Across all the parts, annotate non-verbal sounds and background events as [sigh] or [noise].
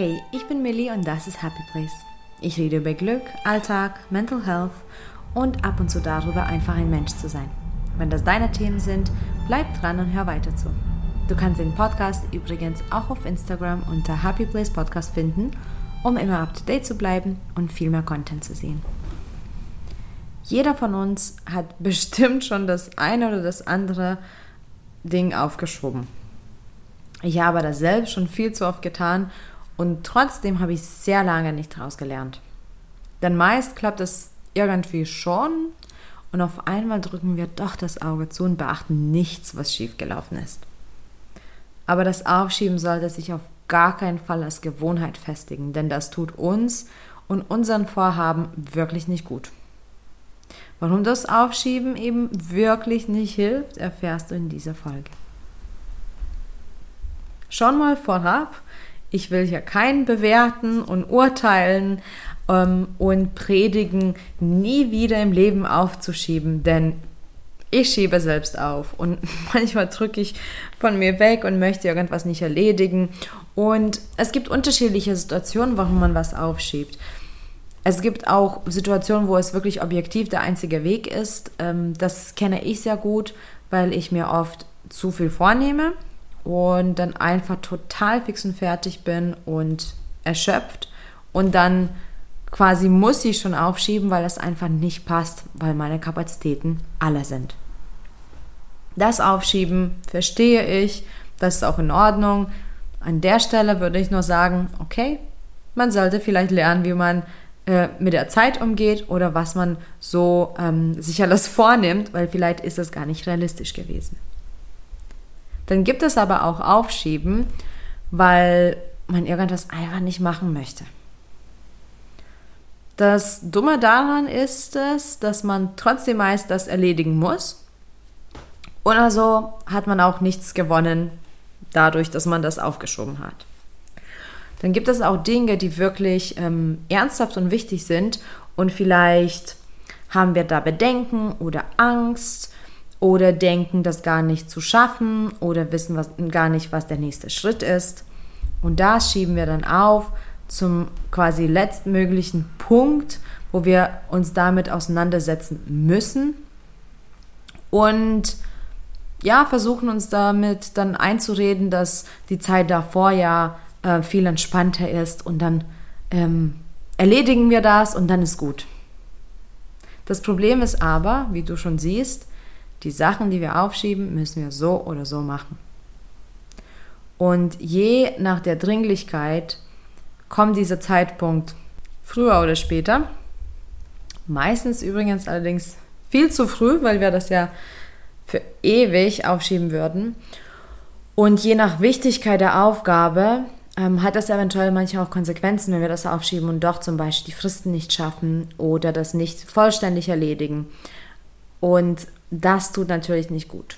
Hey, ich bin Millie und das ist Happy Place. Ich rede über Glück, Alltag, Mental Health und ab und zu darüber, einfach ein Mensch zu sein. Wenn das deine Themen sind, bleib dran und hör weiter zu. Du kannst den Podcast übrigens auch auf Instagram unter Happy Place Podcast finden, um immer up to date zu bleiben und viel mehr Content zu sehen. Jeder von uns hat [laughs] bestimmt schon das eine oder das andere Ding aufgeschoben. Ich habe das selbst schon viel zu oft getan und trotzdem habe ich sehr lange nicht daraus gelernt. Denn meist klappt es irgendwie schon und auf einmal drücken wir doch das Auge zu und beachten nichts, was schiefgelaufen ist. Aber das Aufschieben sollte sich auf gar keinen Fall als Gewohnheit festigen, denn das tut uns und unseren Vorhaben wirklich nicht gut. Warum das Aufschieben eben wirklich nicht hilft, erfährst du in dieser Folge. Schon mal vorab, ich will hier keinen bewerten und urteilen ähm, und predigen, nie wieder im Leben aufzuschieben, denn ich schiebe selbst auf und [laughs] manchmal drücke ich von mir weg und möchte irgendwas nicht erledigen. Und es gibt unterschiedliche Situationen, warum man was aufschiebt. Es gibt auch Situationen, wo es wirklich objektiv der einzige Weg ist. Ähm, das kenne ich sehr gut, weil ich mir oft zu viel vornehme und dann einfach total fix und fertig bin und erschöpft und dann quasi muss ich schon aufschieben, weil es einfach nicht passt, weil meine Kapazitäten alle sind. Das Aufschieben verstehe ich, das ist auch in Ordnung. An der Stelle würde ich nur sagen, okay, man sollte vielleicht lernen, wie man äh, mit der Zeit umgeht oder was man so ähm, sich alles vornimmt, weil vielleicht ist es gar nicht realistisch gewesen. Dann gibt es aber auch Aufschieben, weil man irgendwas einfach nicht machen möchte. Das Dumme daran ist es, dass man trotzdem meist das erledigen muss. Und also hat man auch nichts gewonnen dadurch, dass man das aufgeschoben hat. Dann gibt es auch Dinge, die wirklich ähm, ernsthaft und wichtig sind und vielleicht haben wir da Bedenken oder Angst oder denken, das gar nicht zu schaffen oder wissen was, gar nicht, was der nächste Schritt ist. Und das schieben wir dann auf zum quasi letztmöglichen Punkt, wo wir uns damit auseinandersetzen müssen und ja, versuchen uns damit dann einzureden, dass die Zeit davor ja äh, viel entspannter ist und dann ähm, erledigen wir das und dann ist gut. Das Problem ist aber, wie du schon siehst, die Sachen, die wir aufschieben, müssen wir so oder so machen. Und je nach der Dringlichkeit kommt dieser Zeitpunkt früher oder später. Meistens übrigens allerdings viel zu früh, weil wir das ja für ewig aufschieben würden. Und je nach Wichtigkeit der Aufgabe ähm, hat das eventuell manchmal auch Konsequenzen, wenn wir das aufschieben und doch zum Beispiel die Fristen nicht schaffen oder das nicht vollständig erledigen. Und das tut natürlich nicht gut.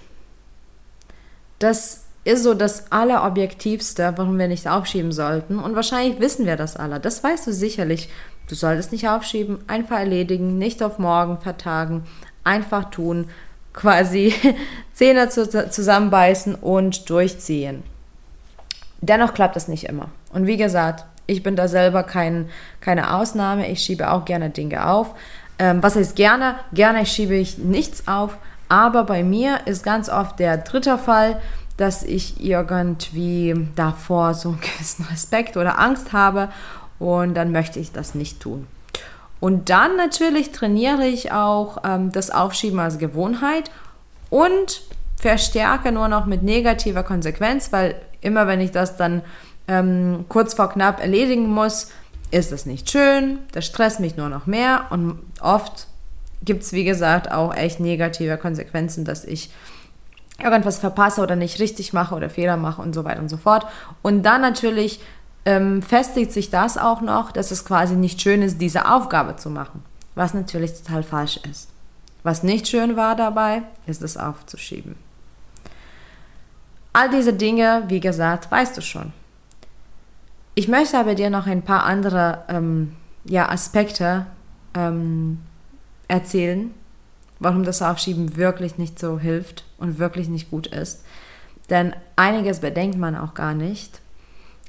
Das ist so das Allerobjektivste, warum wir nicht aufschieben sollten. Und wahrscheinlich wissen wir das alle. Das weißt du sicherlich. Du solltest nicht aufschieben, einfach erledigen, nicht auf morgen vertagen, einfach tun, quasi [laughs] Zähne zusammenbeißen und durchziehen. Dennoch klappt das nicht immer. Und wie gesagt, ich bin da selber kein, keine Ausnahme. Ich schiebe auch gerne Dinge auf. Ähm, was heißt gerne? Gerne schiebe ich nichts auf. Aber bei mir ist ganz oft der dritte Fall, dass ich irgendwie davor so einen gewissen Respekt oder Angst habe und dann möchte ich das nicht tun. Und dann natürlich trainiere ich auch ähm, das Aufschieben als Gewohnheit und verstärke nur noch mit negativer Konsequenz, weil immer wenn ich das dann ähm, kurz vor knapp erledigen muss, ist es nicht schön, das stresst mich nur noch mehr und oft gibt es, wie gesagt, auch echt negative Konsequenzen, dass ich irgendwas verpasse oder nicht richtig mache oder Fehler mache und so weiter und so fort. Und dann natürlich ähm, festigt sich das auch noch, dass es quasi nicht schön ist, diese Aufgabe zu machen, was natürlich total falsch ist. Was nicht schön war dabei, ist es aufzuschieben. All diese Dinge, wie gesagt, weißt du schon. Ich möchte aber dir noch ein paar andere ähm, ja, Aspekte ähm, erzählen, warum das Aufschieben wirklich nicht so hilft und wirklich nicht gut ist. Denn einiges bedenkt man auch gar nicht.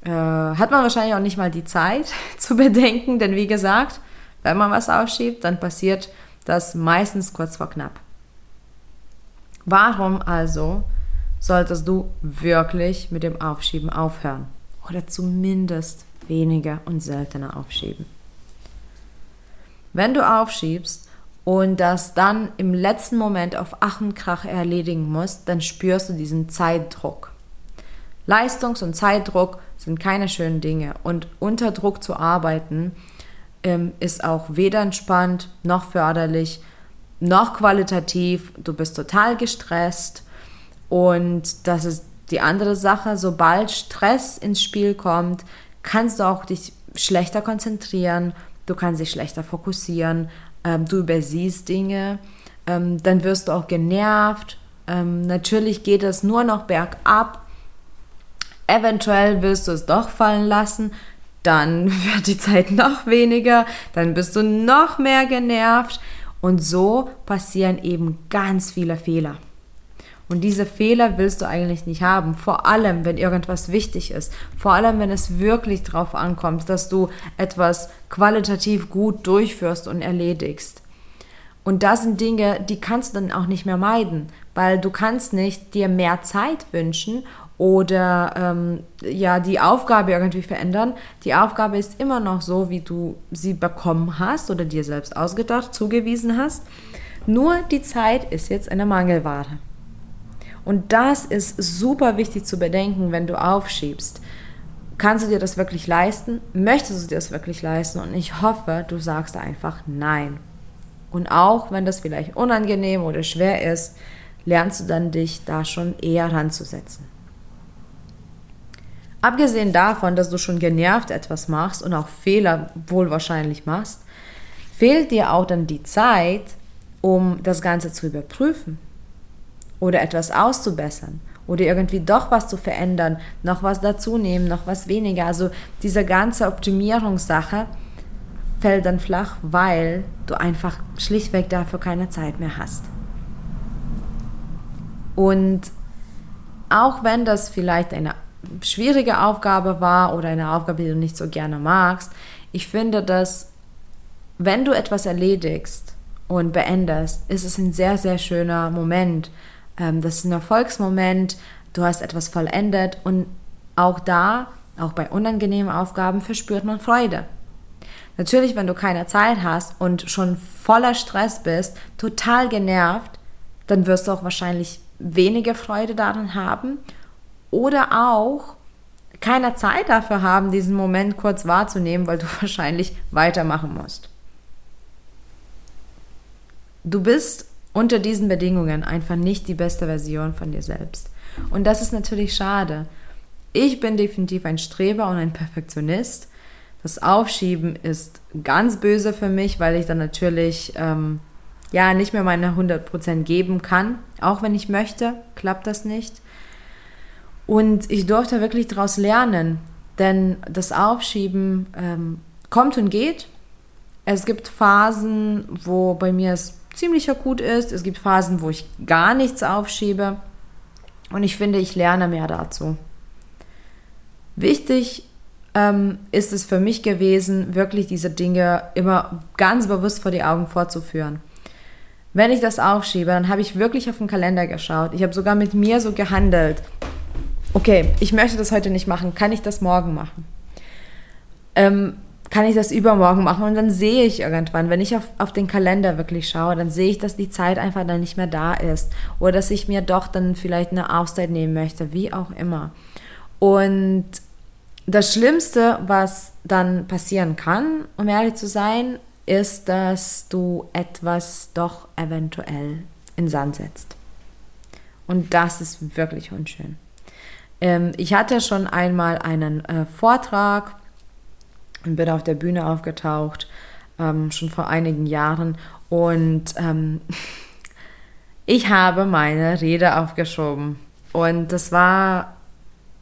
äh, hat man wahrscheinlich auch nicht mal die Zeit [laughs] zu bedenken, denn wie gesagt, wenn man was aufschiebt, dann passiert das meistens kurz vor knapp. Warum also solltest du wirklich mit dem Aufschieben aufhören? Oder zumindest weniger und seltener aufschieben. Wenn du aufschiebst und das dann im letzten Moment auf Ach und Krach erledigen musst, dann spürst du diesen Zeitdruck. Leistungs- und Zeitdruck sind keine schönen Dinge und unter Druck zu arbeiten ähm, ist auch weder entspannt noch förderlich noch qualitativ. Du bist total gestresst und das ist die andere Sache. Sobald Stress ins Spiel kommt, kannst du auch dich schlechter konzentrieren, du kannst dich schlechter fokussieren, ähm, du übersiehst Dinge, ähm, dann wirst du auch genervt. Ähm, natürlich geht es nur noch bergab. Eventuell wirst du es doch fallen lassen, dann [laughs] wird die Zeit noch weniger, dann bist du noch mehr genervt und so passieren eben ganz viele Fehler. Und diese Fehler willst du eigentlich nicht haben, vor allem wenn irgendwas wichtig ist, vor allem wenn es wirklich darauf ankommt, dass du etwas qualitativ gut durchführst und erledigst. Und das sind Dinge, die kannst du dann auch nicht mehr meiden, weil du kannst nicht dir mehr Zeit wünschen oder ähm, ja die Aufgabe irgendwie verändern. Die Aufgabe ist immer noch so, wie du sie bekommen hast oder dir selbst ausgedacht, zugewiesen hast. Nur die Zeit ist jetzt eine Mangelware. Und das ist super wichtig zu bedenken, wenn du aufschiebst. Kannst du dir das wirklich leisten? Möchtest du dir das wirklich leisten? Und ich hoffe, du sagst einfach nein. Und auch wenn das vielleicht unangenehm oder schwer ist, lernst du dann dich da schon eher ranzusetzen. Abgesehen davon, dass du schon genervt etwas machst und auch Fehler wohl wahrscheinlich machst, fehlt dir auch dann die Zeit, um das Ganze zu überprüfen oder etwas auszubessern oder irgendwie doch was zu verändern, noch was dazu nehmen, noch was weniger. Also diese ganze Optimierungssache fällt dann flach, weil du einfach schlichtweg dafür keine Zeit mehr hast. Und auch wenn das vielleicht eine schwierige Aufgabe war oder eine Aufgabe, die du nicht so gerne magst, ich finde, dass wenn du etwas erledigst und beendest, ist es ein sehr, sehr schöner Moment, ähm, das ist ein Erfolgsmoment, du hast etwas vollendet und auch da, auch bei unangenehmen Aufgaben, verspürt man Freude. Natürlich, wenn du keine Zeit hast und schon voller Stress bist, total genervt, dann wirst du auch wahrscheinlich weniger Freude daran haben oder auch keine Zeit dafür haben, diesen Moment kurz wahrzunehmen, weil du [laughs] wahrscheinlich weitermachen musst. Du bist unter diesen Bedingungen einfach nicht die beste Version von dir selbst. Und das ist natürlich schade. Ich bin definitiv ein Streber und ein Perfektionist. Das Aufschieben ist ganz böse für mich, weil ich dann natürlich ähm, ja nicht mehr meine 100% geben kann. Auch wenn ich möchte, klappt das nicht. Und ich durfte wirklich daraus lernen, denn das Aufschieben ähm, kommt und geht. Es gibt Phasen, wo bei mir es ziemlich akut ist. Es gibt Phasen, wo ich gar nichts aufschiebe. Und ich finde, ich lerne mehr dazu. Wichtig ähm, ist es für mich gewesen, wirklich diese Dinge immer ganz bewusst vor die Augen vorzuführen. Wenn ich das aufschiebe, dann habe ich wirklich auf den Kalender geschaut. Ich habe sogar mit mir so gehandelt. Okay, ich möchte das heute nicht machen. Kann ich das morgen machen? Ähm, kann ich das übermorgen machen und dann sehe ich irgendwann, wenn ich auf, auf den Kalender wirklich schaue, dann sehe ich, dass die Zeit einfach dann nicht mehr da ist oder dass ich mir doch dann vielleicht eine Auszeit nehmen möchte, wie auch immer. Und das Schlimmste, was dann passieren kann, um ehrlich zu sein, ist, dass du etwas doch eventuell in Sand setzt. Und das ist wirklich unschön. Ähm, ich hatte schon einmal einen äh, Vortrag und bin auf der Bühne aufgetaucht, ähm, schon vor einigen Jahren. Und ähm, [laughs] ich habe meine Rede aufgeschoben. Und das war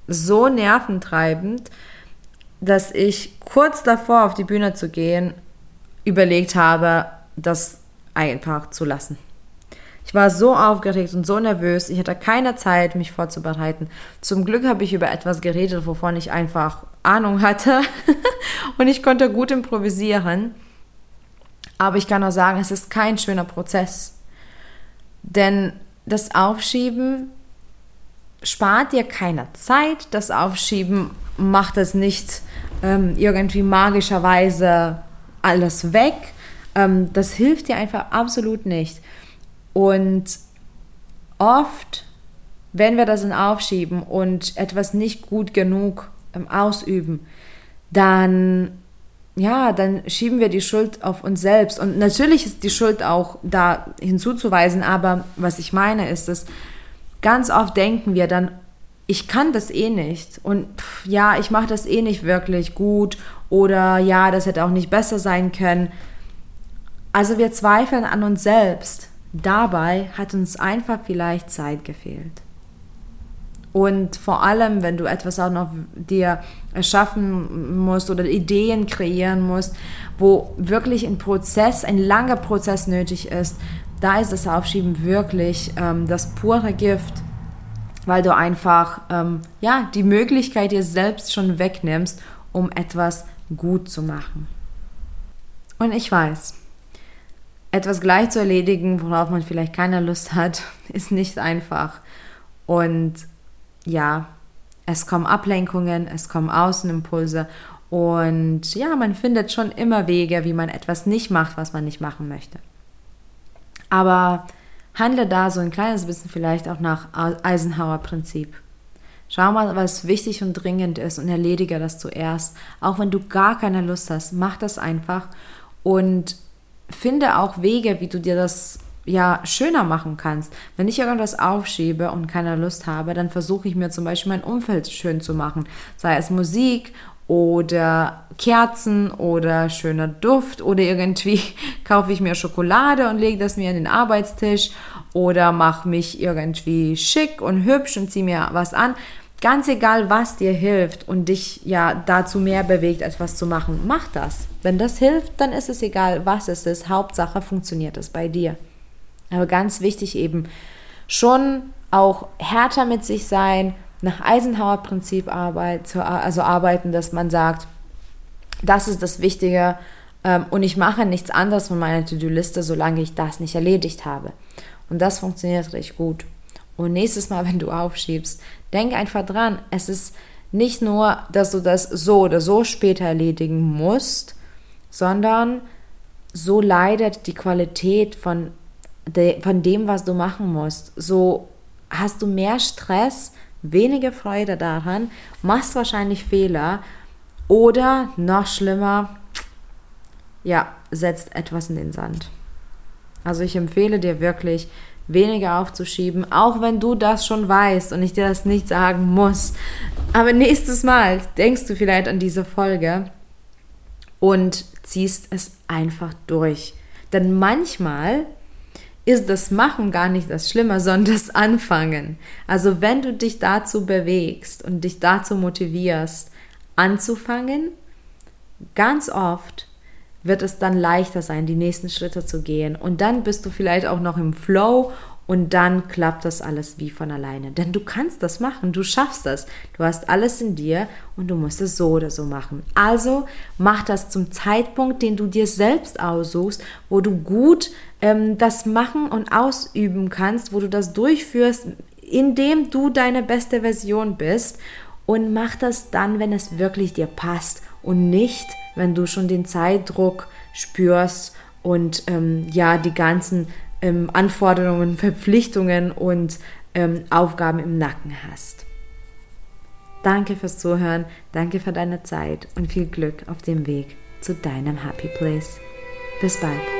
so nerventreibend, dass ich kurz davor auf die Bühne zu gehen überlegt habe, das einfach zu lassen. Ich war so aufgeregt und so nervös. Ich hatte keine Zeit, mich vorzubereiten. Zum Glück habe ich über etwas geredet, wovon ich einfach Ahnung hatte. [laughs] und ich konnte gut improvisieren. Aber ich kann auch sagen, es ist kein schöner Prozess. Denn das Aufschieben spart dir keine Zeit. Das Aufschieben macht es nicht ähm, irgendwie magischerweise alles weg. Ähm, das hilft dir einfach absolut nicht. Und oft, wenn wir das in Aufschieben und etwas nicht gut genug ähm, ausüben, dann ja, dann schieben wir die Schuld auf uns selbst. Und natürlich ist die Schuld auch da hinzuzuweisen, aber was ich meine ist, dass ganz oft denken wir dann, ich kann das eh nicht und pff, ja, ich mache das eh nicht wirklich gut oder ja, das hätte auch nicht besser sein können. Also wir zweifeln an uns selbst. Dabei hat uns einfach vielleicht Zeit gefehlt. Und vor allem, wenn du etwas auch noch dir erschaffen musst oder Ideen kreieren musst, wo wirklich ein Prozess, ein langer Prozess nötig ist, da ist das Aufschieben wirklich ähm, das pure Gift, weil du einfach ähm, ja, die Möglichkeit dir selbst schon wegnimmst, um etwas gut zu machen. Und ich weiß, etwas gleich zu erledigen, worauf man vielleicht keine Lust hat, [laughs] ist nicht einfach. Und ja, es kommen Ablenkungen, es kommen Außenimpulse und ja, man findet schon immer Wege, wie man etwas nicht macht, was man nicht machen möchte. Aber handle da so ein kleines bisschen vielleicht auch nach Eisenhower Prinzip. Schau mal, was wichtig und dringend ist und erledige das zuerst. Auch wenn du gar keine Lust hast, mach das einfach und finde auch Wege, wie du dir das ja schöner machen kannst. Wenn ich irgendwas aufschiebe und keine Lust habe, dann versuche ich mir zum Beispiel mein Umfeld schön zu machen. Sei es Musik oder Kerzen oder schöner Duft oder irgendwie [laughs] kaufe ich mir Schokolade und lege das mir an den Arbeitstisch oder mache mich irgendwie schick und hübsch und ziehe mir was an. Ganz egal, was dir hilft und dich ja dazu mehr bewegt, etwas zu machen, mach das. Wenn das hilft, dann ist es egal, was es ist. Hauptsache funktioniert es bei dir. Aber ganz wichtig eben schon auch härter mit sich sein, nach Eisenhower-Prinzip arbeit, also arbeiten, dass man sagt, das ist das Wichtige ähm, und ich mache nichts anderes von meiner To-Do-Liste, solange ich das nicht erledigt habe. Und das funktioniert richtig gut. Und nächstes Mal, [laughs] wenn du aufschiebst, denk einfach dran, es ist nicht nur, dass du das so oder so später erledigen musst, sondern so leidet die Qualität von de, von dem, was du machen musst. So hast du mehr Stress, weniger Freude daran, machst wahrscheinlich Fehler oder noch schlimmer, ja, setzt etwas in den Sand. Also ich empfehle dir wirklich, weniger aufzuschieben, auch wenn du das schon weißt und ich dir das nicht sagen muss. Aber nächstes Mal denkst du vielleicht an diese Folge und ziehst es einfach durch. Denn manchmal ist das Machen gar nicht das Schlimme, sondern das Anfangen. Also wenn du dich dazu bewegst und dich dazu motivierst, anzufangen, ganz oft wird es dann leichter sein, die nächsten Schritte zu gehen. Und dann bist du vielleicht auch noch im Flow und dann klappt das alles wie von alleine. Denn du kannst das machen, du schaffst das. Du hast alles in dir und du musst es so oder so machen. Also mach das zum Zeitpunkt, den du dir selbst aussuchst, wo du gut ähm, das machen und ausüben kannst, wo du das durchführst, indem du deine beste Version bist. Und mach das dann, wenn es wirklich dir passt und nicht, wenn du schon den Zeitdruck spürst und ähm, ja, die ganzen ähm, Anforderungen, Verpflichtungen und ähm, Aufgaben im Nacken hast. Danke fürs Zuhören, danke für deine Zeit und viel Glück auf dem Weg zu deinem Happy Place. Bis bald.